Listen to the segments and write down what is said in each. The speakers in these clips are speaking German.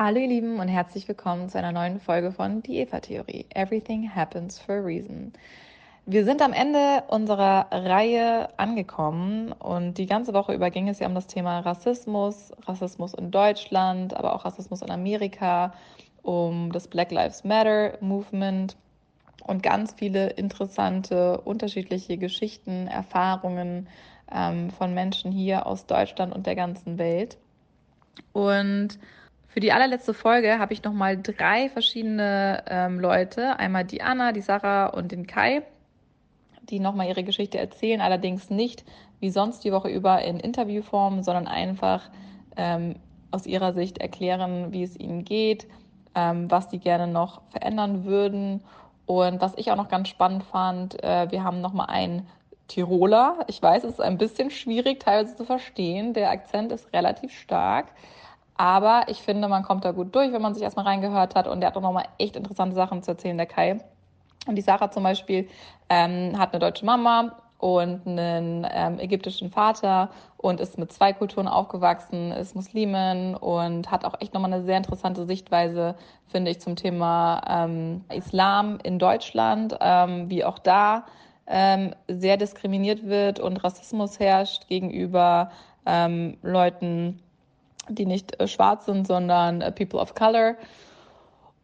Hallo ihr Lieben und herzlich willkommen zu einer neuen Folge von Die Eva-Theorie. Everything happens for a reason. Wir sind am Ende unserer Reihe angekommen und die ganze Woche über ging es ja um das Thema Rassismus, Rassismus in Deutschland, aber auch Rassismus in Amerika, um das Black Lives Matter Movement und ganz viele interessante, unterschiedliche Geschichten, Erfahrungen ähm, von Menschen hier aus Deutschland und der ganzen Welt. Und für die allerletzte Folge habe ich nochmal drei verschiedene ähm, Leute, einmal die Anna, die Sarah und den Kai, die nochmal ihre Geschichte erzählen, allerdings nicht wie sonst die Woche über in Interviewform, sondern einfach ähm, aus ihrer Sicht erklären, wie es ihnen geht, ähm, was sie gerne noch verändern würden. Und was ich auch noch ganz spannend fand, äh, wir haben nochmal einen Tiroler. Ich weiß, es ist ein bisschen schwierig teilweise zu verstehen. Der Akzent ist relativ stark. Aber ich finde, man kommt da gut durch, wenn man sich erstmal reingehört hat. Und der hat auch nochmal echt interessante Sachen zu erzählen, der Kai. Und die Sarah zum Beispiel ähm, hat eine deutsche Mama und einen ähm, ägyptischen Vater und ist mit zwei Kulturen aufgewachsen, ist Muslimin und hat auch echt nochmal eine sehr interessante Sichtweise, finde ich, zum Thema ähm, Islam in Deutschland, ähm, wie auch da ähm, sehr diskriminiert wird und Rassismus herrscht gegenüber ähm, Leuten, die nicht äh, schwarz sind, sondern äh, People of Color.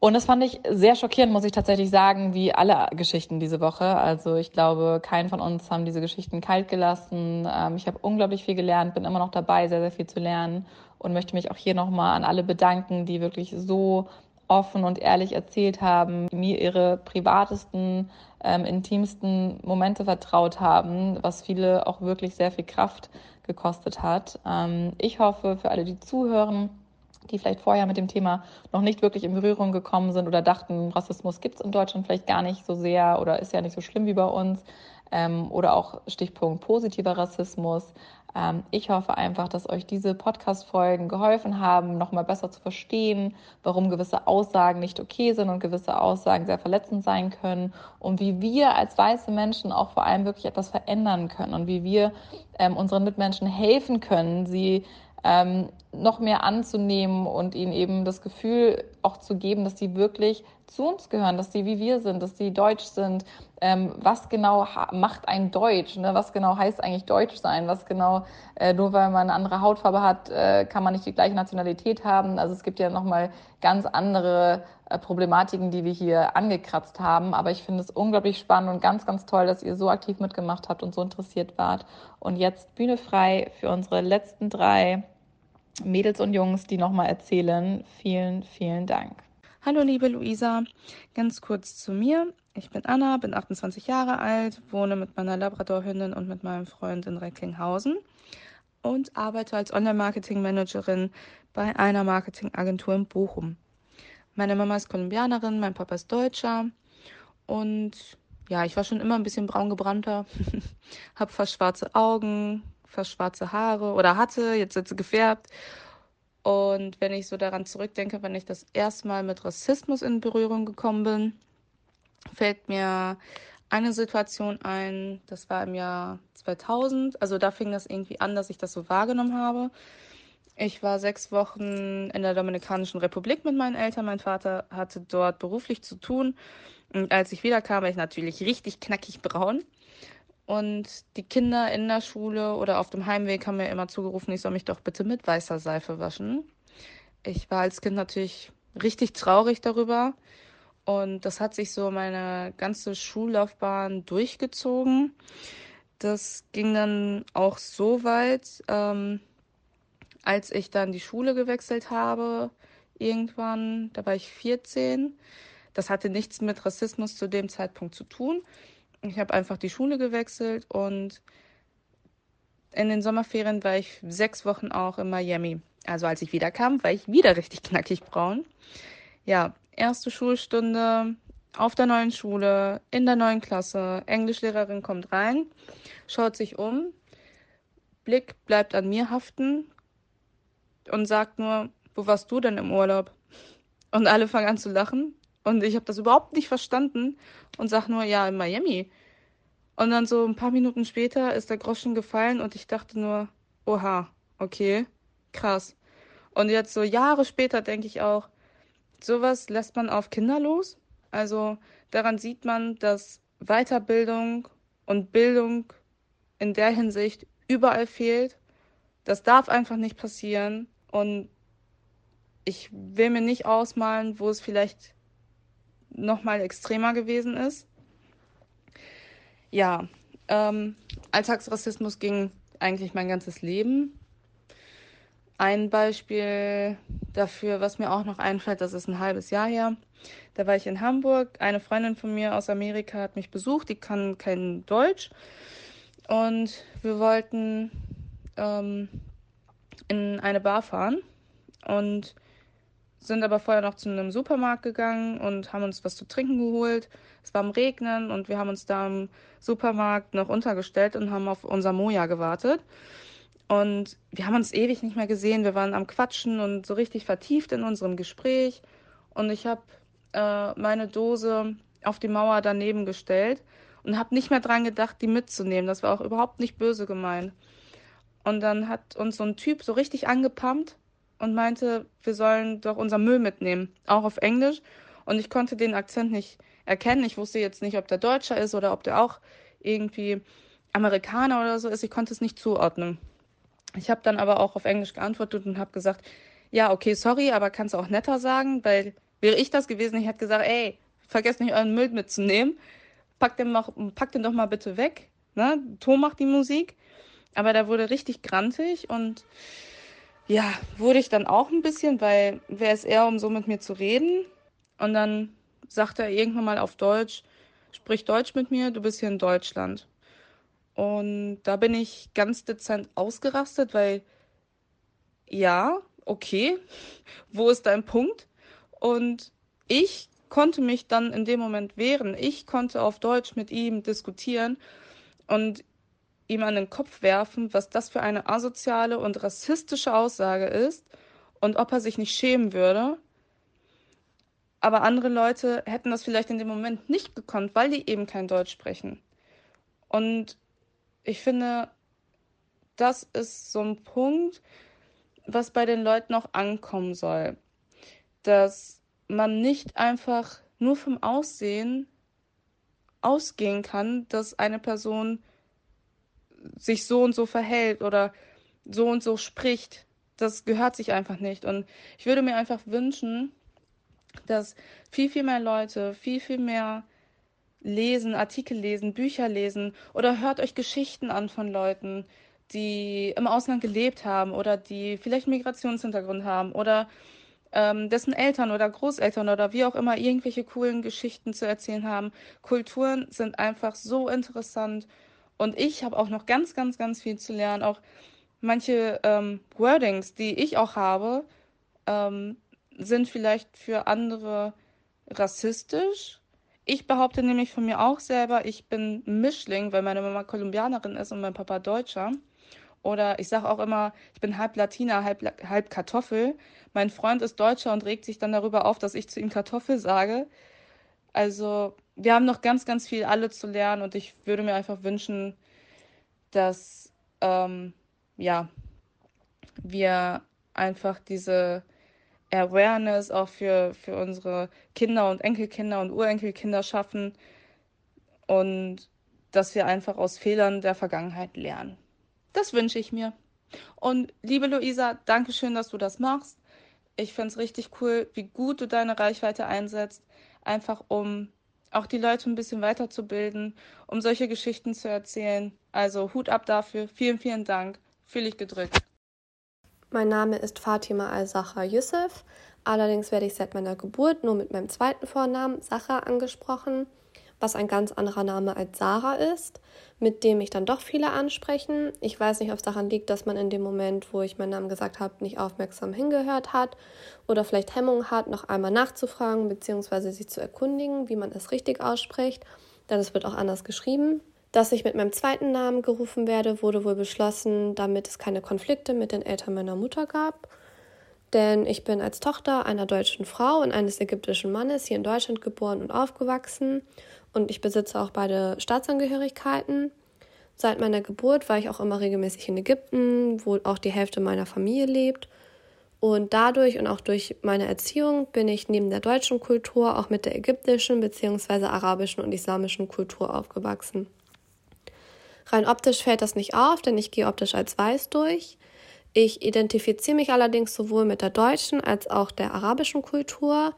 Und das fand ich sehr schockierend, muss ich tatsächlich sagen, wie alle Geschichten diese Woche. Also ich glaube, keinen von uns haben diese Geschichten kalt gelassen. Ähm, ich habe unglaublich viel gelernt, bin immer noch dabei, sehr, sehr viel zu lernen und möchte mich auch hier nochmal an alle bedanken, die wirklich so offen und ehrlich erzählt haben, mir ihre privatesten, ähm, intimsten Momente vertraut haben, was viele auch wirklich sehr viel Kraft gekostet hat. Ähm, ich hoffe, für alle, die zuhören, die vielleicht vorher mit dem Thema noch nicht wirklich in Berührung gekommen sind oder dachten, Rassismus gibt es in Deutschland vielleicht gar nicht so sehr oder ist ja nicht so schlimm wie bei uns. Ähm, oder auch Stichpunkt positiver Rassismus. Ähm, ich hoffe einfach, dass euch diese Podcast-Folgen geholfen haben, nochmal besser zu verstehen, warum gewisse Aussagen nicht okay sind und gewisse Aussagen sehr verletzend sein können und wie wir als weiße Menschen auch vor allem wirklich etwas verändern können und wie wir ähm, unseren Mitmenschen helfen können, sie ähm, noch mehr anzunehmen und ihnen eben das Gefühl auch zu geben, dass sie wirklich zu uns gehören, dass sie wie wir sind, dass sie deutsch sind. Ähm, was genau macht ein Deutsch? Ne? Was genau heißt eigentlich Deutsch sein? Was genau, äh, nur weil man eine andere Hautfarbe hat, äh, kann man nicht die gleiche Nationalität haben? Also es gibt ja nochmal ganz andere äh, Problematiken, die wir hier angekratzt haben. Aber ich finde es unglaublich spannend und ganz, ganz toll, dass ihr so aktiv mitgemacht habt und so interessiert wart. Und jetzt Bühne frei für unsere letzten drei Mädels und Jungs, die nochmal erzählen. Vielen, vielen Dank. Hallo liebe Luisa, ganz kurz zu mir. Ich bin Anna, bin 28 Jahre alt, wohne mit meiner Labradorhündin und mit meinem Freund in Recklinghausen und arbeite als Online-Marketing-Managerin bei einer Marketingagentur in Bochum. Meine Mama ist Kolumbianerin, mein Papa ist Deutscher und ja, ich war schon immer ein bisschen braun gebrannter, habe fast schwarze Augen, fast schwarze Haare oder hatte, jetzt sind sie gefärbt. Und wenn ich so daran zurückdenke, wenn ich das erste Mal mit Rassismus in Berührung gekommen bin, fällt mir eine Situation ein, das war im Jahr 2000. Also da fing das irgendwie an, dass ich das so wahrgenommen habe. Ich war sechs Wochen in der Dominikanischen Republik mit meinen Eltern. Mein Vater hatte dort beruflich zu tun. Und als ich wiederkam, war ich natürlich richtig knackig braun. Und die Kinder in der Schule oder auf dem Heimweg haben mir immer zugerufen, ich soll mich doch bitte mit weißer Seife waschen. Ich war als Kind natürlich richtig traurig darüber. Und das hat sich so meine ganze Schullaufbahn durchgezogen. Das ging dann auch so weit, ähm, als ich dann die Schule gewechselt habe, irgendwann, da war ich 14. Das hatte nichts mit Rassismus zu dem Zeitpunkt zu tun. Ich habe einfach die Schule gewechselt und in den Sommerferien war ich sechs Wochen auch in Miami. Also als ich wiederkam, war ich wieder richtig knackig braun. Ja, erste Schulstunde auf der neuen Schule, in der neuen Klasse. Englischlehrerin kommt rein, schaut sich um, Blick bleibt an mir haften und sagt nur, wo warst du denn im Urlaub? Und alle fangen an zu lachen. Und ich habe das überhaupt nicht verstanden und sag nur, ja, in Miami. Und dann so ein paar Minuten später ist der Groschen gefallen und ich dachte nur, oha, okay, krass. Und jetzt so Jahre später denke ich auch, sowas lässt man auf Kinder los. Also daran sieht man, dass Weiterbildung und Bildung in der Hinsicht überall fehlt. Das darf einfach nicht passieren. Und ich will mir nicht ausmalen, wo es vielleicht noch mal extremer gewesen ist. Ja, ähm, Alltagsrassismus ging eigentlich mein ganzes Leben. Ein Beispiel dafür, was mir auch noch einfällt, das ist ein halbes Jahr her. Da war ich in Hamburg. Eine Freundin von mir aus Amerika hat mich besucht, die kann kein Deutsch. Und wir wollten ähm, in eine Bar fahren und sind aber vorher noch zu einem Supermarkt gegangen und haben uns was zu trinken geholt. Es war am Regnen und wir haben uns da im Supermarkt noch untergestellt und haben auf unser Moja gewartet. Und wir haben uns ewig nicht mehr gesehen. Wir waren am Quatschen und so richtig vertieft in unserem Gespräch. Und ich habe äh, meine Dose auf die Mauer daneben gestellt und habe nicht mehr dran gedacht, die mitzunehmen. Das war auch überhaupt nicht böse gemeint. Und dann hat uns so ein Typ so richtig angepumpt und meinte, wir sollen doch unser Müll mitnehmen, auch auf Englisch. Und ich konnte den Akzent nicht erkennen. Ich wusste jetzt nicht, ob der Deutscher ist oder ob der auch irgendwie Amerikaner oder so ist. Ich konnte es nicht zuordnen. Ich habe dann aber auch auf Englisch geantwortet und habe gesagt, ja, okay, sorry, aber kannst du auch netter sagen, weil wäre ich das gewesen, ich hätte gesagt, ey, vergesst nicht euren Müll mitzunehmen, pack den, mach, pack den doch mal bitte weg. Ne? Tom macht die Musik, aber der wurde richtig grantig und ja, wurde ich dann auch ein bisschen, weil wer ist er, um so mit mir zu reden? Und dann sagte er irgendwann mal auf Deutsch, sprich Deutsch mit mir, du bist hier in Deutschland. Und da bin ich ganz dezent ausgerastet, weil ja, okay, wo ist dein Punkt? Und ich konnte mich dann in dem Moment wehren. Ich konnte auf Deutsch mit ihm diskutieren und ihm an den Kopf werfen, was das für eine asoziale und rassistische Aussage ist und ob er sich nicht schämen würde. Aber andere Leute hätten das vielleicht in dem Moment nicht gekonnt, weil die eben kein Deutsch sprechen. Und ich finde, das ist so ein Punkt, was bei den Leuten auch ankommen soll. Dass man nicht einfach nur vom Aussehen ausgehen kann, dass eine Person sich so und so verhält oder so und so spricht. Das gehört sich einfach nicht. Und ich würde mir einfach wünschen, dass viel, viel mehr Leute, viel, viel mehr lesen, Artikel lesen, Bücher lesen oder hört euch Geschichten an von Leuten, die im Ausland gelebt haben oder die vielleicht Migrationshintergrund haben oder ähm, dessen Eltern oder Großeltern oder wie auch immer irgendwelche coolen Geschichten zu erzählen haben. Kulturen sind einfach so interessant und ich habe auch noch ganz, ganz, ganz viel zu lernen. Auch manche ähm, Wordings, die ich auch habe, ähm, sind vielleicht für andere rassistisch. Ich behaupte nämlich von mir auch selber, ich bin Mischling, weil meine Mama Kolumbianerin ist und mein Papa Deutscher. Oder ich sage auch immer, ich bin halb Latina, halb, halb Kartoffel. Mein Freund ist Deutscher und regt sich dann darüber auf, dass ich zu ihm Kartoffel sage. Also wir haben noch ganz, ganz viel alle zu lernen und ich würde mir einfach wünschen, dass ähm, ja, wir einfach diese Awareness auch für, für unsere Kinder und Enkelkinder und Urenkelkinder schaffen und dass wir einfach aus Fehlern der Vergangenheit lernen. Das wünsche ich mir. Und liebe Luisa, danke schön, dass du das machst. Ich finde es richtig cool, wie gut du deine Reichweite einsetzt, einfach um auch die Leute ein bisschen weiterzubilden, um solche Geschichten zu erzählen. Also Hut ab dafür. Vielen, vielen Dank. Fühle ich gedrückt. Mein Name ist Fatima Al-Sacha Youssef. Allerdings werde ich seit meiner Geburt nur mit meinem zweiten Vornamen Sacha angesprochen, was ein ganz anderer Name als Sarah ist, mit dem mich dann doch viele ansprechen. Ich weiß nicht, ob es daran liegt, dass man in dem Moment, wo ich meinen Namen gesagt habe, nicht aufmerksam hingehört hat oder vielleicht Hemmungen hat, noch einmal nachzufragen bzw. sich zu erkundigen, wie man es richtig ausspricht, denn es wird auch anders geschrieben. Dass ich mit meinem zweiten Namen gerufen werde, wurde wohl beschlossen, damit es keine Konflikte mit den Eltern meiner Mutter gab. Denn ich bin als Tochter einer deutschen Frau und eines ägyptischen Mannes hier in Deutschland geboren und aufgewachsen. Und ich besitze auch beide Staatsangehörigkeiten. Seit meiner Geburt war ich auch immer regelmäßig in Ägypten, wo auch die Hälfte meiner Familie lebt. Und dadurch und auch durch meine Erziehung bin ich neben der deutschen Kultur auch mit der ägyptischen bzw. arabischen und islamischen Kultur aufgewachsen. Rein optisch fällt das nicht auf, denn ich gehe optisch als weiß durch. Ich identifiziere mich allerdings sowohl mit der deutschen als auch der arabischen Kultur,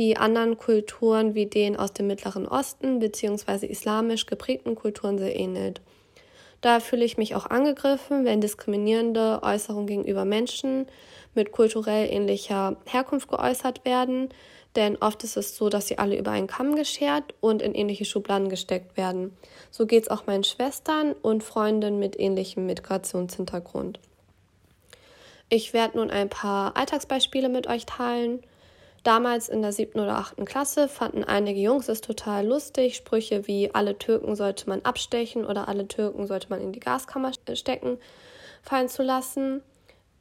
die anderen Kulturen wie den aus dem Mittleren Osten bzw. islamisch geprägten Kulturen sehr ähnelt. Da fühle ich mich auch angegriffen, wenn diskriminierende Äußerungen gegenüber Menschen mit kulturell ähnlicher Herkunft geäußert werden, denn oft ist es so, dass sie alle über einen Kamm geschert und in ähnliche Schubladen gesteckt werden. So geht es auch meinen Schwestern und Freundinnen mit ähnlichem Migrationshintergrund. Ich werde nun ein paar Alltagsbeispiele mit euch teilen. Damals in der siebten oder achten Klasse fanden einige Jungs es total lustig, Sprüche wie alle Türken sollte man abstechen oder alle Türken sollte man in die Gaskammer stecken fallen zu lassen.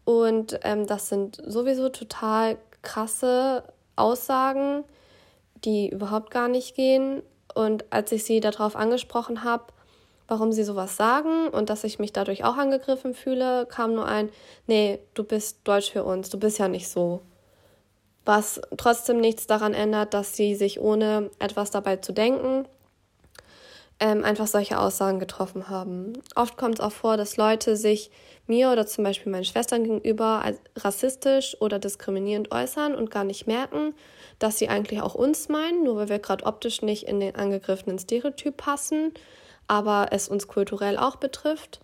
Und ähm, das sind sowieso total krasse Aussagen, die überhaupt gar nicht gehen. Und als ich sie darauf angesprochen habe, warum sie sowas sagen und dass ich mich dadurch auch angegriffen fühle, kam nur ein, nee, du bist deutsch für uns, du bist ja nicht so. Was trotzdem nichts daran ändert, dass sie sich ohne etwas dabei zu denken ähm, einfach solche Aussagen getroffen haben. Oft kommt es auch vor, dass Leute sich mir oder zum Beispiel meinen Schwestern gegenüber rassistisch oder diskriminierend äußern und gar nicht merken, dass sie eigentlich auch uns meinen, nur weil wir gerade optisch nicht in den angegriffenen Stereotyp passen, aber es uns kulturell auch betrifft.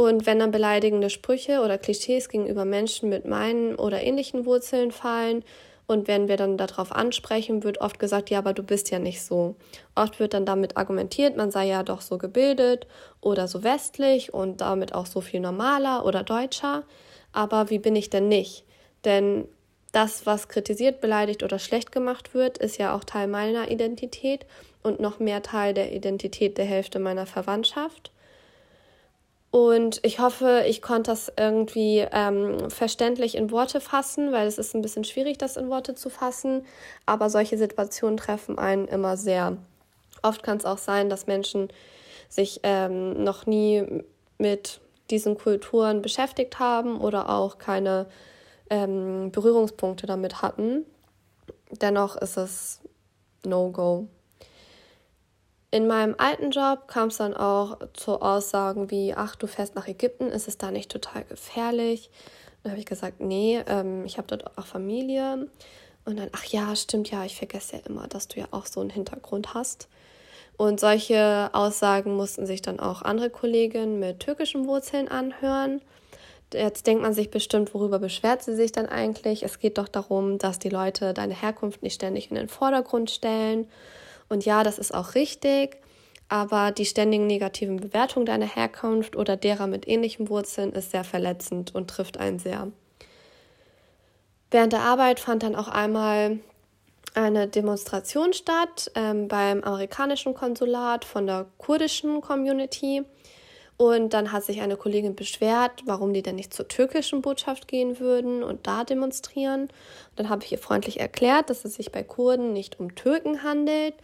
Und wenn dann beleidigende Sprüche oder Klischees gegenüber Menschen mit meinen oder ähnlichen Wurzeln fallen, und wenn wir dann darauf ansprechen, wird oft gesagt, ja, aber du bist ja nicht so. Oft wird dann damit argumentiert, man sei ja doch so gebildet oder so westlich und damit auch so viel normaler oder deutscher. Aber wie bin ich denn nicht? Denn das, was kritisiert, beleidigt oder schlecht gemacht wird, ist ja auch Teil meiner Identität und noch mehr Teil der Identität der Hälfte meiner Verwandtschaft. Und ich hoffe, ich konnte das irgendwie ähm, verständlich in Worte fassen, weil es ist ein bisschen schwierig, das in Worte zu fassen. Aber solche Situationen treffen einen immer sehr. Oft kann es auch sein, dass Menschen sich ähm, noch nie mit diesen Kulturen beschäftigt haben oder auch keine ähm, Berührungspunkte damit hatten. Dennoch ist es No-Go. In meinem alten Job kam es dann auch zu Aussagen wie, ach, du fährst nach Ägypten, ist es da nicht total gefährlich? Dann habe ich gesagt, nee, ähm, ich habe dort auch Familie. Und dann, ach ja, stimmt ja, ich vergesse ja immer, dass du ja auch so einen Hintergrund hast. Und solche Aussagen mussten sich dann auch andere Kolleginnen mit türkischen Wurzeln anhören. Jetzt denkt man sich bestimmt, worüber beschwert sie sich dann eigentlich? Es geht doch darum, dass die Leute deine Herkunft nicht ständig in den Vordergrund stellen und ja, das ist auch richtig, aber die ständigen negativen Bewertungen deiner Herkunft oder derer mit ähnlichen Wurzeln ist sehr verletzend und trifft einen sehr. Während der Arbeit fand dann auch einmal eine Demonstration statt ähm, beim amerikanischen Konsulat von der kurdischen Community. Und dann hat sich eine Kollegin beschwert, warum die denn nicht zur türkischen Botschaft gehen würden und da demonstrieren. Und dann habe ich ihr freundlich erklärt, dass es sich bei Kurden nicht um Türken handelt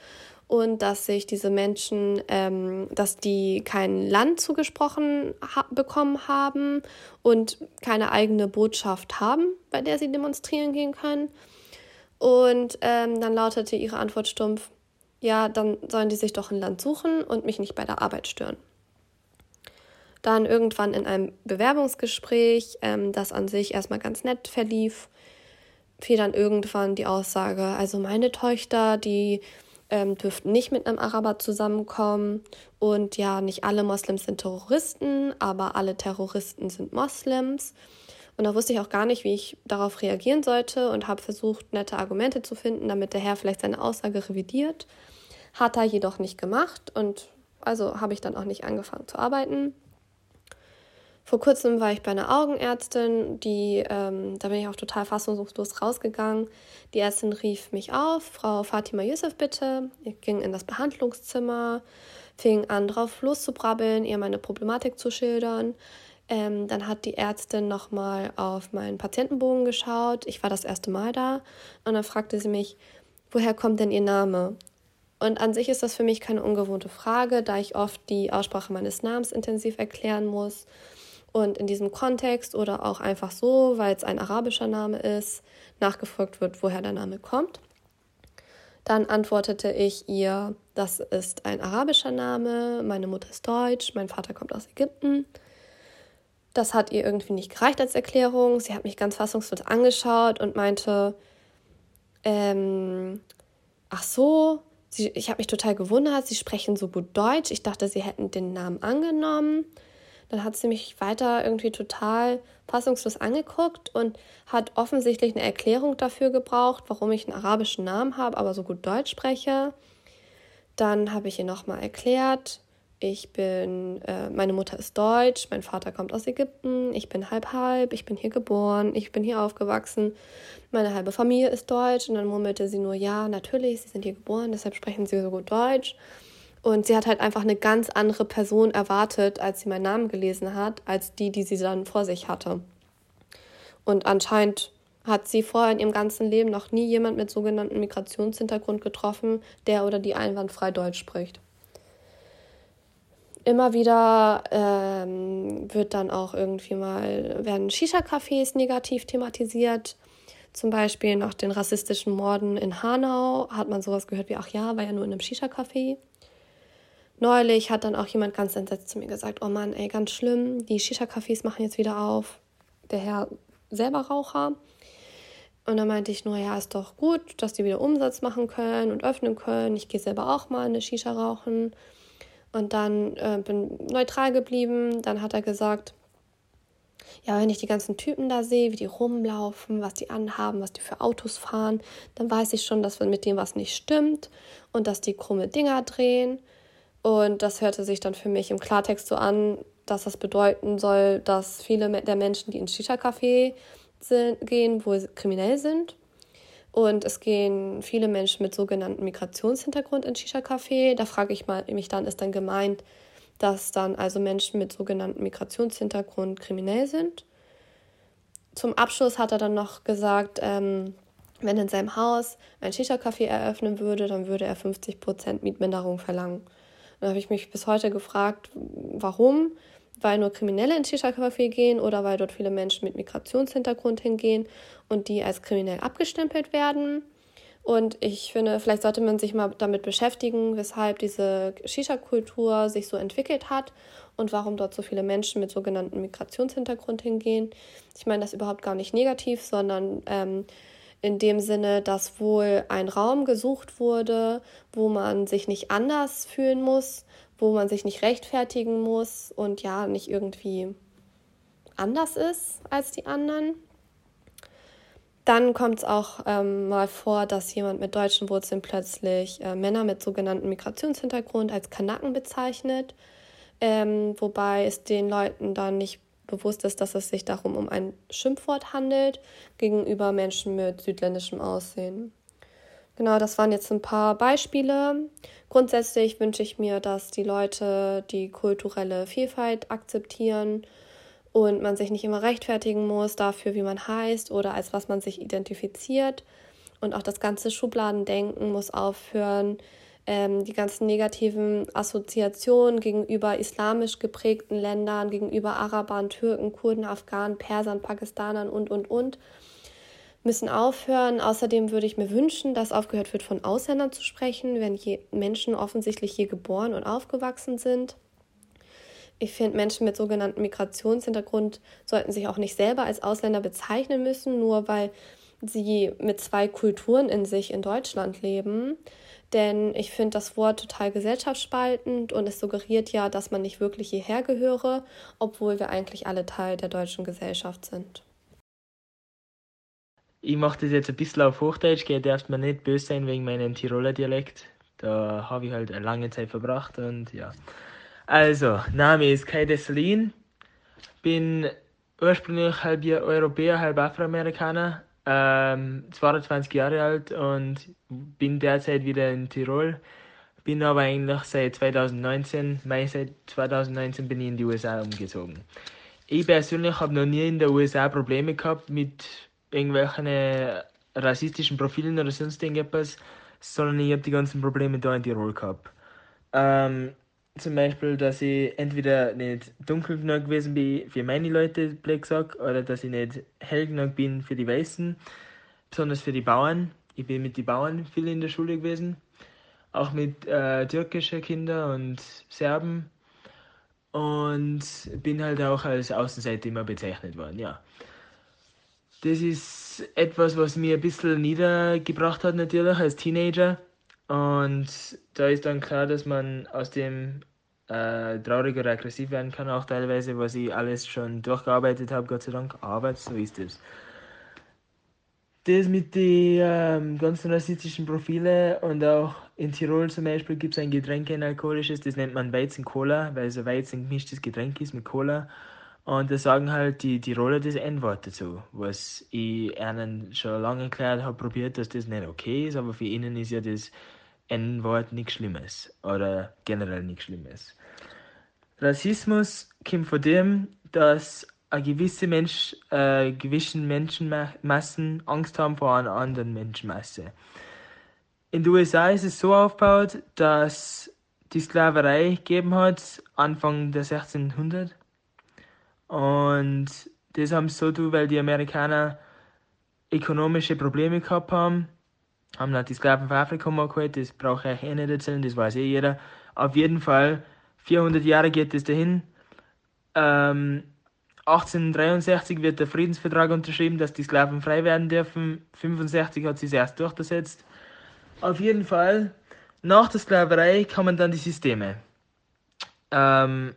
und dass sich diese Menschen, ähm, dass die kein Land zugesprochen ha bekommen haben und keine eigene Botschaft haben, bei der sie demonstrieren gehen können. Und ähm, dann lautete ihre Antwort stumpf, ja, dann sollen die sich doch ein Land suchen und mich nicht bei der Arbeit stören. Dann irgendwann in einem Bewerbungsgespräch, ähm, das an sich erstmal ganz nett verlief, fiel dann irgendwann die Aussage, also meine Töchter, die ähm, dürften nicht mit einem Araber zusammenkommen. Und ja, nicht alle Moslems sind Terroristen, aber alle Terroristen sind Moslems. Und da wusste ich auch gar nicht, wie ich darauf reagieren sollte und habe versucht, nette Argumente zu finden, damit der Herr vielleicht seine Aussage revidiert. Hat er jedoch nicht gemacht und also habe ich dann auch nicht angefangen zu arbeiten. Vor kurzem war ich bei einer Augenärztin, die, ähm, da bin ich auch total fassungslos rausgegangen. Die Ärztin rief mich auf, Frau Fatima Yusuf bitte. Ich ging in das Behandlungszimmer, fing an drauf loszubrabbeln, ihr meine Problematik zu schildern. Ähm, dann hat die Ärztin nochmal auf meinen Patientenbogen geschaut. Ich war das erste Mal da und dann fragte sie mich, woher kommt denn Ihr Name? Und an sich ist das für mich keine ungewohnte Frage, da ich oft die Aussprache meines Namens intensiv erklären muss und in diesem Kontext oder auch einfach so, weil es ein arabischer Name ist, nachgefragt wird, woher der Name kommt. Dann antwortete ich ihr, das ist ein arabischer Name, meine Mutter ist deutsch, mein Vater kommt aus Ägypten. Das hat ihr irgendwie nicht gereicht als Erklärung. Sie hat mich ganz fassungslos angeschaut und meinte, ähm, ach so, sie, ich habe mich total gewundert, sie sprechen so gut Deutsch. Ich dachte, sie hätten den Namen angenommen. Dann hat sie mich weiter irgendwie total fassungslos angeguckt und hat offensichtlich eine Erklärung dafür gebraucht, warum ich einen arabischen Namen habe, aber so gut Deutsch spreche. Dann habe ich ihr nochmal erklärt, ich bin, äh, meine Mutter ist deutsch, mein Vater kommt aus Ägypten, ich bin halb halb, ich bin hier geboren, ich bin hier aufgewachsen, meine halbe Familie ist deutsch und dann murmelte sie nur, ja, natürlich, sie sind hier geboren, deshalb sprechen sie so gut Deutsch. Und sie hat halt einfach eine ganz andere Person erwartet, als sie meinen Namen gelesen hat, als die, die sie dann vor sich hatte. Und anscheinend hat sie vorher in ihrem ganzen Leben noch nie jemand mit sogenannten Migrationshintergrund getroffen, der oder die einwandfrei Deutsch spricht. Immer wieder ähm, wird dann auch irgendwie mal, werden Shisha-Cafés negativ thematisiert. Zum Beispiel nach den rassistischen Morden in Hanau hat man sowas gehört wie, ach ja, war ja nur in einem Shisha-Café. Neulich hat dann auch jemand ganz entsetzt zu mir gesagt, oh Mann, ey, ganz schlimm, die Shisha-Cafés machen jetzt wieder auf. Der Herr selber Raucher. Und dann meinte ich nur, ja, ist doch gut, dass die wieder Umsatz machen können und öffnen können. Ich gehe selber auch mal eine Shisha rauchen. Und dann äh, bin neutral geblieben. Dann hat er gesagt, ja, wenn ich die ganzen Typen da sehe, wie die rumlaufen, was die anhaben, was die für Autos fahren, dann weiß ich schon, dass mit dem was nicht stimmt und dass die krumme Dinger drehen. Und das hörte sich dann für mich im Klartext so an, dass das bedeuten soll, dass viele der Menschen, die ins Shisha-Café gehen, wohl kriminell sind. Und es gehen viele Menschen mit sogenanntem Migrationshintergrund ins Shisha-Café. Da frage ich mal, mich dann, ist dann gemeint, dass dann also Menschen mit sogenanntem Migrationshintergrund kriminell sind. Zum Abschluss hat er dann noch gesagt, ähm, wenn in seinem Haus ein Shisha-Café eröffnen würde, dann würde er 50% Mietminderung verlangen. Dann habe ich mich bis heute gefragt, warum? Weil nur Kriminelle ins Shisha-Café gehen oder weil dort viele Menschen mit Migrationshintergrund hingehen und die als kriminell abgestempelt werden. Und ich finde, vielleicht sollte man sich mal damit beschäftigen, weshalb diese Shisha-Kultur sich so entwickelt hat und warum dort so viele Menschen mit sogenannten Migrationshintergrund hingehen. Ich meine das überhaupt gar nicht negativ, sondern ähm, in dem Sinne, dass wohl ein Raum gesucht wurde, wo man sich nicht anders fühlen muss, wo man sich nicht rechtfertigen muss und ja, nicht irgendwie anders ist als die anderen. Dann kommt es auch ähm, mal vor, dass jemand mit deutschen Wurzeln plötzlich äh, Männer mit sogenanntem Migrationshintergrund als Kanaken bezeichnet, ähm, wobei es den Leuten dann nicht bewusst ist, dass es sich darum um ein Schimpfwort handelt gegenüber Menschen mit südländischem Aussehen. Genau, das waren jetzt ein paar Beispiele. Grundsätzlich wünsche ich mir, dass die Leute die kulturelle Vielfalt akzeptieren und man sich nicht immer rechtfertigen muss dafür, wie man heißt oder als was man sich identifiziert. Und auch das ganze Schubladendenken muss aufhören ähm, die ganzen negativen Assoziationen gegenüber islamisch geprägten Ländern, gegenüber Arabern, Türken, Kurden, Afghanen, Persern, Pakistanern und, und, und, müssen aufhören. Außerdem würde ich mir wünschen, dass aufgehört wird, von Ausländern zu sprechen, wenn Menschen offensichtlich hier geboren und aufgewachsen sind. Ich finde, Menschen mit sogenanntem Migrationshintergrund sollten sich auch nicht selber als Ausländer bezeichnen müssen, nur weil sie mit zwei Kulturen in sich in Deutschland leben denn ich finde das Wort total gesellschaftsspaltend und es suggeriert ja, dass man nicht wirklich hierher gehöre, obwohl wir eigentlich alle Teil der deutschen Gesellschaft sind. Ich mache das jetzt ein bisschen auf Hochdeutsch, geht erstmal nicht böse sein wegen meinem Tiroler Dialekt. Da habe ich halt eine lange Zeit verbracht und ja. Also, Name ist Kai Desselin, bin ursprünglich halb Europäer, halb Afroamerikaner, ähm, 22 Jahre alt und bin derzeit wieder in Tirol. Bin aber eigentlich seit 2019, Mai seit 2019 bin ich in die USA umgezogen. Ich persönlich habe noch nie in der USA Probleme gehabt mit irgendwelchen rassistischen Profilen oder sonst irgendetwas, sondern ich habe die ganzen Probleme da in Tirol gehabt. Ähm, zum Beispiel, dass ich entweder nicht dunkel genug gewesen bin für meine Leute, blöd gesagt, oder dass ich nicht hell genug bin für die Weißen, besonders für die Bauern. Ich bin mit den Bauern viel in der Schule gewesen, auch mit äh, türkischen Kindern und Serben und bin halt auch als Außenseiter immer bezeichnet worden, ja. Das ist etwas, was mir ein bisschen niedergebracht hat natürlich als Teenager und da ist dann klar, dass man aus dem äh, traurig oder aggressiv werden kann, auch teilweise, was ich alles schon durchgearbeitet habe, Gott sei Dank. Aber so ist es. Das mit den ähm, ganzen rassistischen Profile und auch in Tirol zum Beispiel gibt es ein Getränk, ein alkoholisches, das nennt man Weizen-Cola, weil ein Weizen gemischtes Getränk ist mit Cola. Und da sagen halt die Tiroler das N-Wort dazu, was ich ihnen schon lange erklärt habe, probiert, dass das nicht okay ist, aber für ihnen ist ja das N-Wort nichts Schlimmes oder generell nichts Schlimmes. Rassismus kommt von dem, dass eine gewisse Mensch, äh, gewissen Menschenmassen Angst haben vor einer anderen Menschenmasse. In den USA ist es so aufgebaut, dass die Sklaverei gegeben hat, Anfang der 1600. Und das haben sie so tun, weil die Amerikaner ökonomische Probleme gehabt haben haben halt die Sklaven von Afrika mal geholt, das brauche ich eh nicht erzählen, das weiß eh jeder. Auf jeden Fall, 400 Jahre geht es dahin. Ähm, 1863 wird der Friedensvertrag unterschrieben, dass die Sklaven frei werden dürfen. 65 hat sie es erst durchgesetzt. Auf jeden Fall, nach der Sklaverei kommen dann die Systeme. Ähm,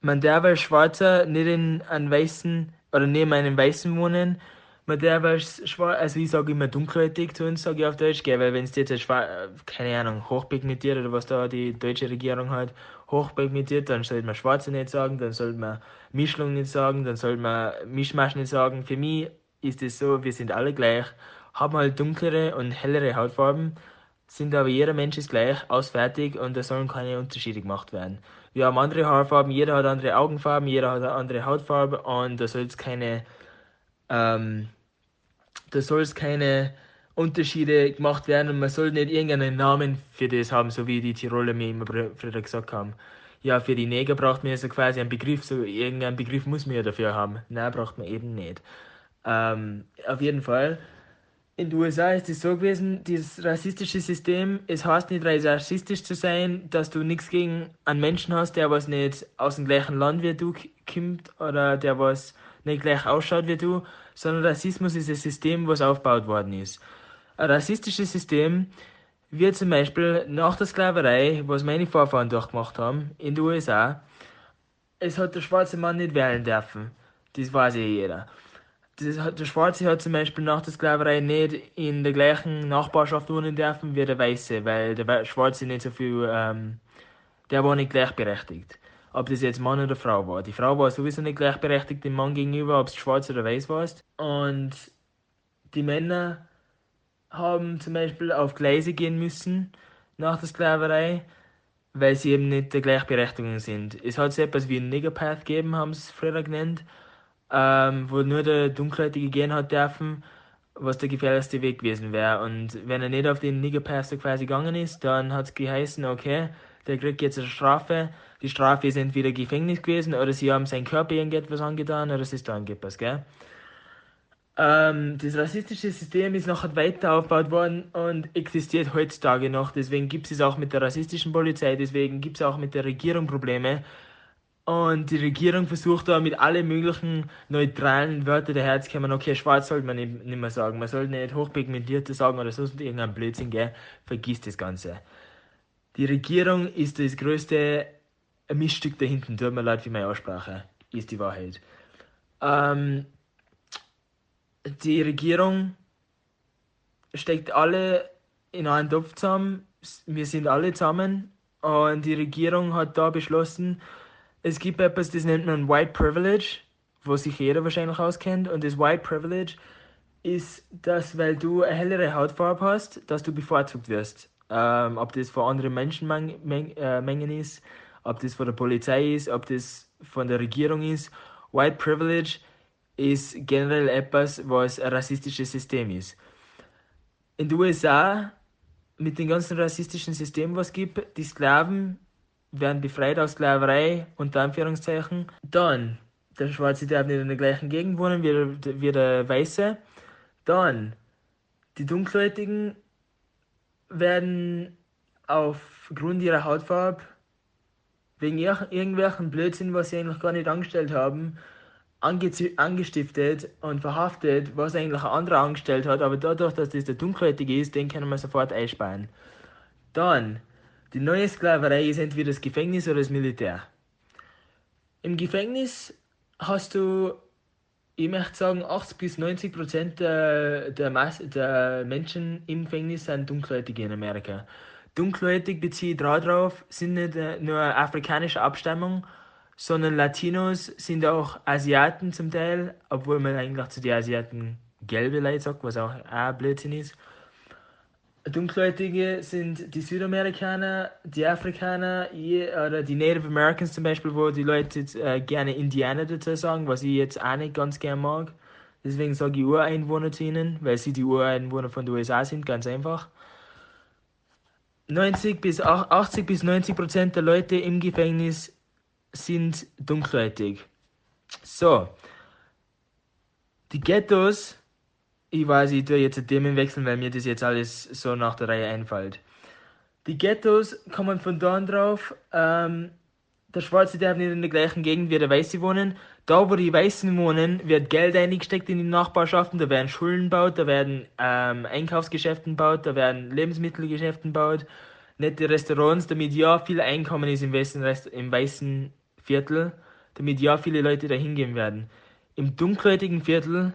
man darf als Schwarzer nicht in einem weißen oder neben einem Weißen wohnen man der war schwarz, also ich sage immer dunkelhäutig zu uns, sage ich auf Deutsch, gell, weil wenn es jetzt schwarz, keine Ahnung, hochpigmentiert oder was da die deutsche Regierung hat, hochpigmentiert, dann sollte man Schwarze nicht sagen, dann sollte man Mischung nicht sagen, dann sollte man Mischmasch nicht sagen. Für mich ist es so, wir sind alle gleich, haben halt dunklere und hellere Hautfarben, sind aber jeder Mensch ist gleich, ausfertig und da sollen keine Unterschiede gemacht werden. Wir haben andere Haarfarben, jeder hat andere Augenfarben, jeder hat eine andere Hautfarbe und da soll es keine ähm, da soll es keine Unterschiede gemacht werden und man soll nicht irgendeinen Namen für das haben, so wie die Tiroler mir immer früher gesagt haben. Ja, für die Neger braucht man ja so quasi einen Begriff, so irgendeinen Begriff muss man ja dafür haben. Nein, braucht man eben nicht. Ähm, auf jeden Fall. In den USA ist es so gewesen, dieses rassistische System, es heißt nicht rassistisch zu sein, dass du nichts gegen einen Menschen hast, der was nicht aus dem gleichen Land wie du kommt oder der was nicht gleich ausschaut wie du, sondern Rassismus ist ein System, was aufgebaut worden ist. Ein rassistisches System wird zum Beispiel nach der Sklaverei, was meine Vorfahren durchgemacht haben, in den USA, es hat der schwarze Mann nicht wählen dürfen. Das weiß ja jeder. Hat, der Schwarze hat zum Beispiel nach der Sklaverei nicht in der gleichen Nachbarschaft wohnen dürfen wie der Weiße, weil der Schwarze nicht so viel, ähm, der war nicht gleichberechtigt ob das jetzt Mann oder Frau war. Die Frau war sowieso nicht gleichberechtigt dem Mann gegenüber, ob es schwarz oder weiß war. Und die Männer haben zum Beispiel auf Gleise gehen müssen nach der Sklaverei, weil sie eben nicht der Gleichberechtigung sind. Es hat so etwas wie ein Niggerpath gegeben, haben sie es früher genannt, ähm, wo nur der Dunkelhäutige gehen hat dürfen, was der gefährlichste Weg gewesen wäre. Und wenn er nicht auf den Niggerpath quasi gegangen ist, dann hat es geheißen, okay, der kriegt jetzt eine Strafe. Die Strafe ist entweder Gefängnis gewesen oder sie haben seinen Körper irgendetwas angetan oder es ist da irgendetwas, gell? Ähm, das rassistische System ist nachher weiter aufgebaut worden und existiert heutzutage noch. Deswegen gibt es auch mit der rassistischen Polizei, deswegen gibt es auch mit der Regierung Probleme. Und die Regierung versucht da mit allen möglichen neutralen Wörtern daherzukommen. Okay, schwarz sollte man nicht, nicht mehr sagen. Man sollte nicht hochpigmentierte sagen oder sonst irgendein Blödsinn, gell? Vergiss das Ganze. Die Regierung ist das größte Miststück da hinten. Tut mir leid für meine Aussprache. Ist die Wahrheit. Ähm, die Regierung steckt alle in einen Topf zusammen. Wir sind alle zusammen. Und die Regierung hat da beschlossen, es gibt etwas, das nennt man White Privilege, wo sich jeder wahrscheinlich auskennt. Und das White Privilege ist, dass, weil du eine hellere Hautfarbe hast, dass du bevorzugt wirst ähm, ob das von anderen Menschenmengen äh, ist, ob das von der Polizei ist, ob das von der Regierung ist. White Privilege ist generell etwas, was ein rassistisches System ist. In den USA, mit dem ganzen rassistischen System, was es gibt, die Sklaven werden befreit aus Sklaverei, unter Anführungszeichen. Dann, der Schwarze darf nicht in der gleichen Gegend wohnen wie der, wie der Weiße. Dann, die Dunkelhäutigen werden aufgrund ihrer Hautfarbe wegen irgendwelchen Blödsinn, was sie eigentlich gar nicht angestellt haben, ange angestiftet und verhaftet, was eigentlich ein anderer angestellt hat, aber dadurch, dass das der Dunkelhäutige ist, den können wir sofort einsperren. Dann, die neue Sklaverei ist entweder das Gefängnis oder das Militär. Im Gefängnis hast du, ich möchte sagen, 80 bis 90 Prozent der, der, der Menschen im Gefängnis sind Dunkelhäutige in Amerika. Dunkelhäutig beziehe ich darauf, sind nicht nur afrikanische Abstammung, sondern Latinos sind auch Asiaten zum Teil, obwohl man eigentlich zu den Asiaten gelbe Leute sagt, was auch ein Blödsinn ist. Dunkelhäutige sind die Südamerikaner, die Afrikaner oder die Native Americans zum Beispiel, wo die Leute äh, gerne Indianer dazu sagen, was ich jetzt auch nicht ganz gern mag. Deswegen sage ich Ureinwohner zu ihnen, weil sie die Ureinwohner von den USA sind, ganz einfach. 90 bis 80 bis 90 Prozent der Leute im Gefängnis sind dunkelhäutig. So. Die Ghettos, ich weiß, ich tue jetzt Themen wechseln, weil mir das jetzt alles so nach der Reihe einfällt. Die Ghettos kommen von da drauf, ähm, der Schwarze darf nicht in der gleichen Gegend wie der Weiße wohnen. Da, wo die Weißen wohnen, wird Geld eingesteckt in die Nachbarschaften, da werden Schulen gebaut, da werden ähm, Einkaufsgeschäfte gebaut, da werden Lebensmittelgeschäfte gebaut, nette Restaurants, damit ja viel Einkommen ist im Rest im weißen Viertel, damit ja viele Leute da hingehen werden. Im dunkelhäutigen Viertel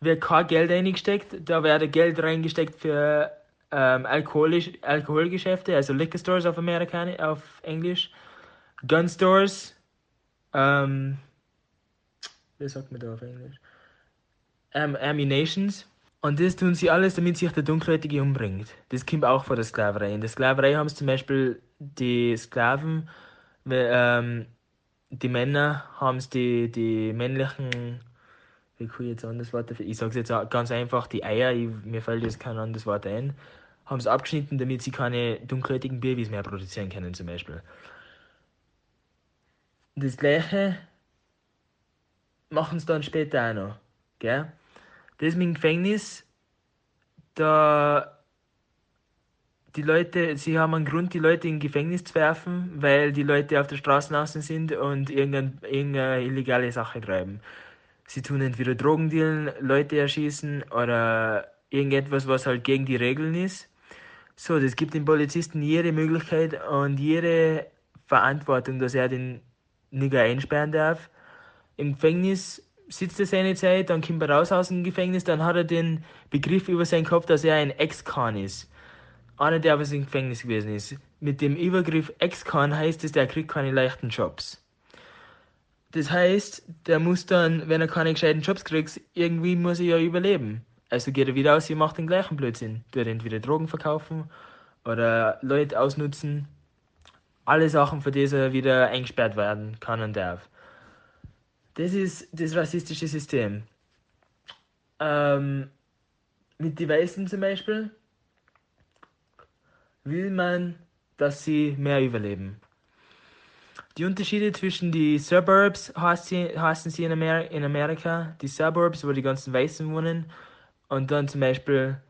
wird kein Geld eingesteckt, da wird Geld reingesteckt für ähm, Alkoholisch, Alkoholgeschäfte, also Liquor Stores auf, Amerikani auf Englisch, Gun Stores, ähm, wie sagt man da auf Englisch? Um, Ammunitions. Und das tun sie alles, damit sich der Dunkelhäutige umbringt. Das kommt auch vor der Sklaverei. In der Sklaverei haben es zum Beispiel die Sklaven, ähm, die Männer haben die, die männlichen, wie kann ich jetzt ein anderes Wort dafür, ich sage es jetzt ganz einfach, die Eier, ich, mir fällt jetzt kein anderes Wort ein, haben es abgeschnitten, damit sie keine dunkelhäutigen Babys mehr produzieren können zum Beispiel. Das gleiche machen sie dann später auch noch. Gell? Das mit dem Gefängnis, da die Leute, sie haben einen Grund, die Leute in Gefängnis zu werfen, weil die Leute auf der Straße außen sind und irgendeine, irgendeine illegale Sache treiben. Sie tun entweder Drogendealen, Leute erschießen oder irgendetwas, was halt gegen die Regeln ist. So, das gibt dem Polizisten jede Möglichkeit und jede Verantwortung, dass er den Nigger einsperren darf. Im Gefängnis sitzt er seine Zeit, dann kommt er raus aus dem Gefängnis, dann hat er den Begriff über seinen Kopf, dass er ein Ex-Con ist. Einer, der aber im Gefängnis gewesen ist. Mit dem Übergriff Ex-Con heißt es, der kriegt keine leichten Jobs. Das heißt, der muss dann, wenn er keine gescheiten Jobs kriegt, irgendwie muss er ja überleben. Also geht er wieder aus und macht den gleichen Blödsinn. Tut entweder Drogen verkaufen oder Leute ausnutzen alle Sachen, für die er wieder eingesperrt werden kann und darf. Das ist das rassistische System. Ähm, mit den Weißen zum Beispiel will man, dass sie mehr überleben. Die Unterschiede zwischen die Suburbs heißen sie in, Amer in Amerika, die Suburbs, wo die ganzen Weißen wohnen, und dann zum Beispiel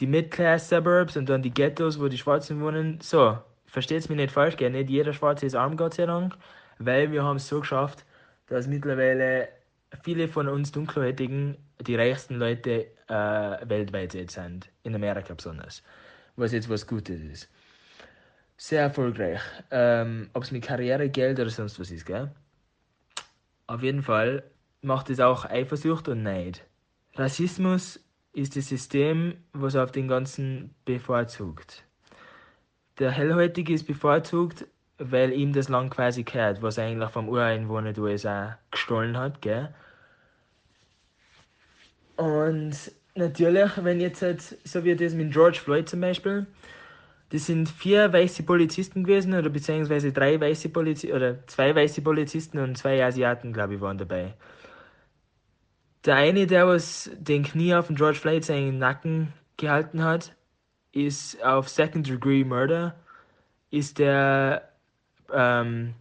die Mid-Class Suburbs und dann die Ghettos, wo die Schwarzen wohnen. So, versteht mich nicht falsch, gell? nicht jeder Schwarze ist arm, Gott sei Dank, weil wir haben es so geschafft, dass mittlerweile viele von uns Dunkelhäutigen die reichsten Leute äh, weltweit jetzt sind, in Amerika besonders, was jetzt was Gutes ist. Sehr erfolgreich, ähm, ob es mit Karriere, Geld oder sonst was ist, gell? Auf jeden Fall macht es auch Eifersucht und Neid. Rassismus ist das System, was auf den ganzen bevorzugt. Der Hellhäutige ist bevorzugt, weil ihm das Land quasi gehört, was er eigentlich vom Ureinwohner der USA gestohlen hat, gell? Und natürlich, wenn jetzt halt, so wie das mit George Floyd zum Beispiel, das sind vier weiße Polizisten gewesen, oder beziehungsweise drei weiße Polizisten, oder zwei weiße Polizisten und zwei Asiaten, glaube ich, waren dabei. Der eine, der was den Knie auf den George Floyd seinen Nacken gehalten hat, ist auf Second Degree Murder, ist der ähm,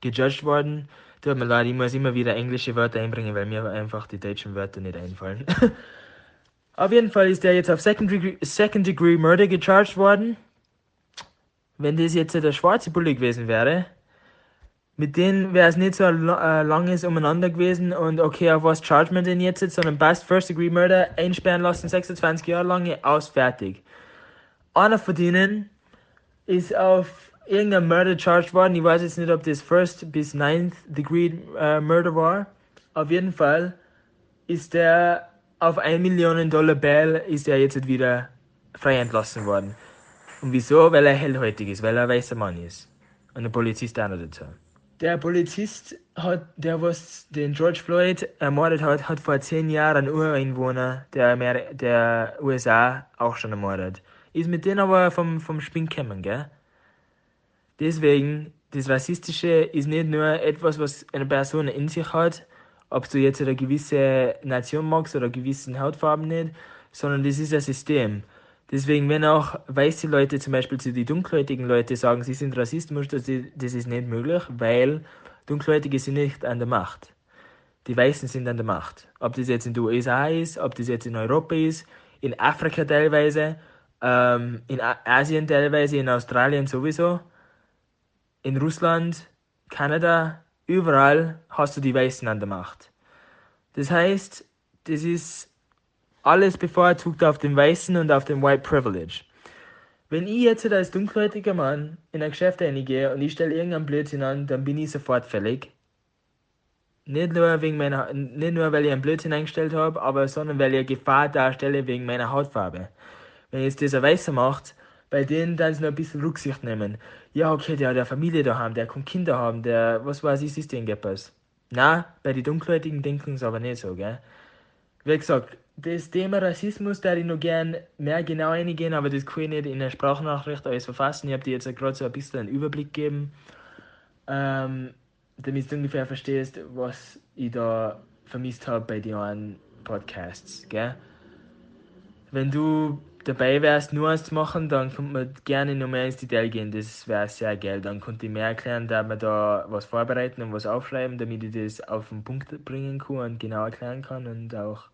gejudged worden. Tut mir leid, ich muss immer wieder englische Wörter einbringen, weil mir einfach die deutschen Wörter nicht einfallen. auf jeden Fall ist der jetzt auf Second Degree, Second Degree Murder gecharged worden. Wenn das jetzt der schwarze Bulle gewesen wäre, mit denen wäre es nicht so ein äh, langes Umeinander gewesen und okay, auf was charge man denn jetzt, sondern Best First Degree Murder einsperren lassen, 26 Jahre lang, aus, fertig. Einer von denen ist auf irgendein Murder charged worden. Ich weiß jetzt nicht, ob das First bis Ninth Degree äh, Murder war. Auf jeden Fall ist der auf 1 Million Dollar Bail ist er jetzt wieder frei entlassen worden. Und wieso? Weil er hellhäutig ist, weil er ein weißer Mann ist. Und der Polizist auch noch dazu. Der Polizist hat, der was den George Floyd ermordet hat, hat vor zehn Jahren einen Ureinwohner der, Amer der USA auch schon ermordet. Ist mit denen aber vom, vom Spinn gekommen, gell? Deswegen, das Rassistische ist nicht nur etwas, was eine Person in sich hat, ob du jetzt eine gewisse Nation magst oder eine gewisse Hautfarben nicht, sondern das ist ein System. Deswegen, wenn auch weiße Leute zum Beispiel zu den dunkelhäutigen Leuten sagen, sie sind rassistisch, das, das ist nicht möglich, weil Dunkelhäutige sind nicht an der Macht. Die Weißen sind an der Macht. Ob das jetzt in den USA ist, ob das jetzt in Europa ist, in Afrika teilweise, ähm, in Asien teilweise, in Australien sowieso in Russland, Kanada, überall hast du die Weißen an der Macht. Das heißt, das ist alles bevorzugt auf den Weißen und auf den White Privilege. Wenn ich jetzt als dunkelhäutiger Mann in ein Geschäft reingehe und ich stelle irgendeinen Blödsinn an, dann bin ich sofort fällig. Nicht nur, wegen meiner, nicht nur, weil ich einen Blödsinn eingestellt habe, aber sondern weil ich Gefahr darstelle wegen meiner Hautfarbe. Wenn jetzt ein Weißer macht, bei denen dann noch ein bisschen Rücksicht nehmen. Ja, okay, der hat eine Familie daheim, der kann Kinder haben, der, was weiß ich, ist denn etwas. Na, bei den Dunkelhäutigen denken es aber nicht so, gell? Wie gesagt, das Thema Rassismus da ich noch gern mehr genau eingehen, aber das kann ich nicht in der Sprachnachricht alles verfassen. Ich habe dir jetzt gerade so ein bisschen einen Überblick gegeben, ähm, damit du ungefähr verstehst, was ich da vermisst habe bei den Podcasts, gell? Wenn du dabei wärst, nur eins zu machen, dann könnte man gerne noch mehr ins Detail gehen. Das wäre sehr geil. Dann könnte ich mehr erklären, da man da was vorbereiten und was aufschreiben, damit ich das auf den Punkt bringen kann und genau erklären kann und auch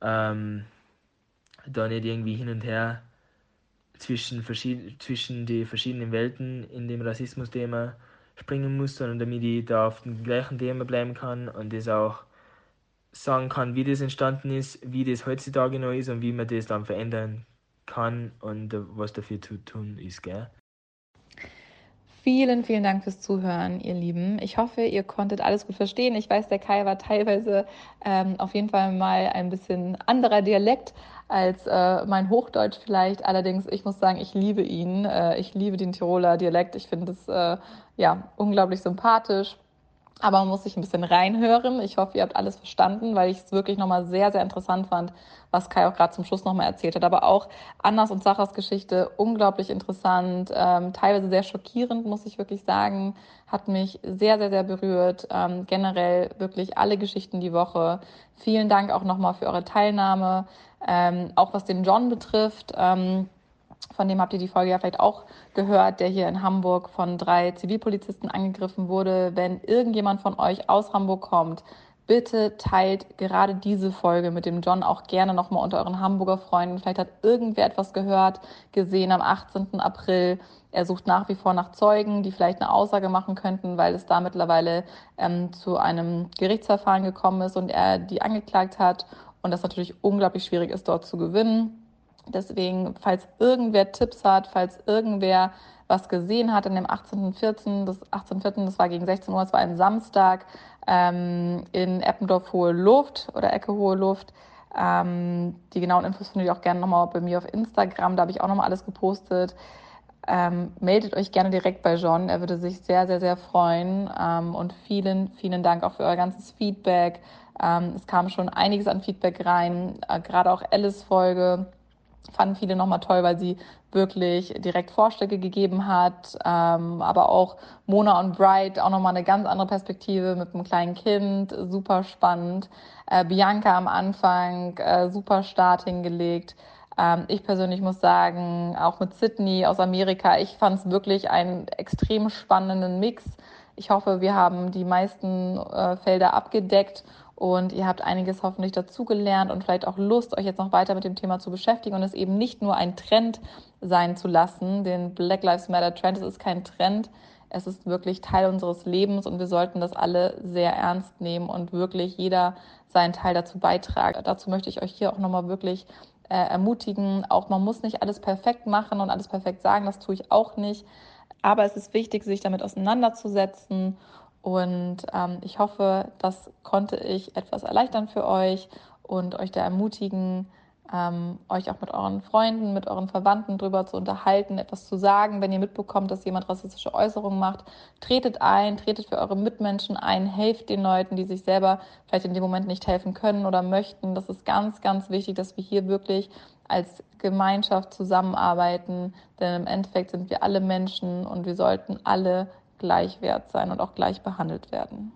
ähm, da nicht irgendwie hin und her zwischen, zwischen die verschiedenen Welten in dem Rassismus-Thema springen muss, sondern damit ich da auf dem gleichen Thema bleiben kann und das auch sagen kann, wie das entstanden ist, wie das heutzutage noch ist und wie man das dann verändern kann und was dafür zu tun ist, gell? Vielen, vielen Dank fürs Zuhören, ihr Lieben. Ich hoffe, ihr konntet alles gut verstehen. Ich weiß, der Kai war teilweise ähm, auf jeden Fall mal ein bisschen anderer Dialekt als äh, mein Hochdeutsch vielleicht. Allerdings, ich muss sagen, ich liebe ihn. Äh, ich liebe den Tiroler Dialekt. Ich finde es äh, ja unglaublich sympathisch. Aber man muss sich ein bisschen reinhören. Ich hoffe, ihr habt alles verstanden, weil ich es wirklich nochmal sehr, sehr interessant fand, was Kai auch gerade zum Schluss nochmal erzählt hat. Aber auch Annas und Sachas Geschichte unglaublich interessant, ähm, teilweise sehr schockierend, muss ich wirklich sagen. Hat mich sehr, sehr, sehr berührt. Ähm, generell wirklich alle Geschichten die Woche. Vielen Dank auch nochmal für eure Teilnahme. Ähm, auch was den John betrifft. Ähm, von dem habt ihr die Folge ja vielleicht auch gehört, der hier in Hamburg von drei Zivilpolizisten angegriffen wurde. Wenn irgendjemand von euch aus Hamburg kommt, bitte teilt gerade diese Folge mit dem John auch gerne nochmal unter euren Hamburger Freunden. Vielleicht hat irgendwer etwas gehört, gesehen am 18. April. Er sucht nach wie vor nach Zeugen, die vielleicht eine Aussage machen könnten, weil es da mittlerweile ähm, zu einem Gerichtsverfahren gekommen ist und er die angeklagt hat und das natürlich unglaublich schwierig ist, dort zu gewinnen. Deswegen, falls irgendwer Tipps hat, falls irgendwer was gesehen hat in dem 18.14., das 18.04., das war gegen 16 Uhr, es war ein Samstag ähm, in Eppendorf Hohe Luft oder Ecke Hohe Luft. Ähm, die genauen Infos findet ihr auch gerne nochmal bei mir auf Instagram, da habe ich auch nochmal alles gepostet. Ähm, meldet euch gerne direkt bei John, er würde sich sehr, sehr, sehr freuen. Ähm, und vielen, vielen Dank auch für euer ganzes Feedback. Ähm, es kam schon einiges an Feedback rein, äh, gerade auch Alice Folge fanden viele nochmal toll, weil sie wirklich direkt Vorschläge gegeben hat, ähm, aber auch Mona und Bright auch nochmal eine ganz andere Perspektive mit einem kleinen Kind, super spannend. Äh, Bianca am Anfang, äh, super Start hingelegt. Ähm, ich persönlich muss sagen, auch mit Sydney aus Amerika, ich fand es wirklich einen extrem spannenden Mix. Ich hoffe, wir haben die meisten äh, Felder abgedeckt und ihr habt einiges hoffentlich dazugelernt und vielleicht auch Lust, euch jetzt noch weiter mit dem Thema zu beschäftigen und es eben nicht nur ein Trend sein zu lassen. Den Black Lives Matter Trend, es ist kein Trend, es ist wirklich Teil unseres Lebens und wir sollten das alle sehr ernst nehmen und wirklich jeder seinen Teil dazu beitragen. Dazu möchte ich euch hier auch nochmal wirklich äh, ermutigen. Auch man muss nicht alles perfekt machen und alles perfekt sagen, das tue ich auch nicht. Aber es ist wichtig, sich damit auseinanderzusetzen und ähm, ich hoffe, das konnte ich etwas erleichtern für euch und euch da ermutigen, ähm, euch auch mit euren Freunden, mit euren Verwandten drüber zu unterhalten, etwas zu sagen, wenn ihr mitbekommt, dass jemand rassistische Äußerungen macht. Tretet ein, tretet für eure Mitmenschen ein, helft den Leuten, die sich selber vielleicht in dem Moment nicht helfen können oder möchten. Das ist ganz, ganz wichtig, dass wir hier wirklich als Gemeinschaft zusammenarbeiten, denn im Endeffekt sind wir alle Menschen und wir sollten alle gleich wert sein und auch gleich behandelt werden.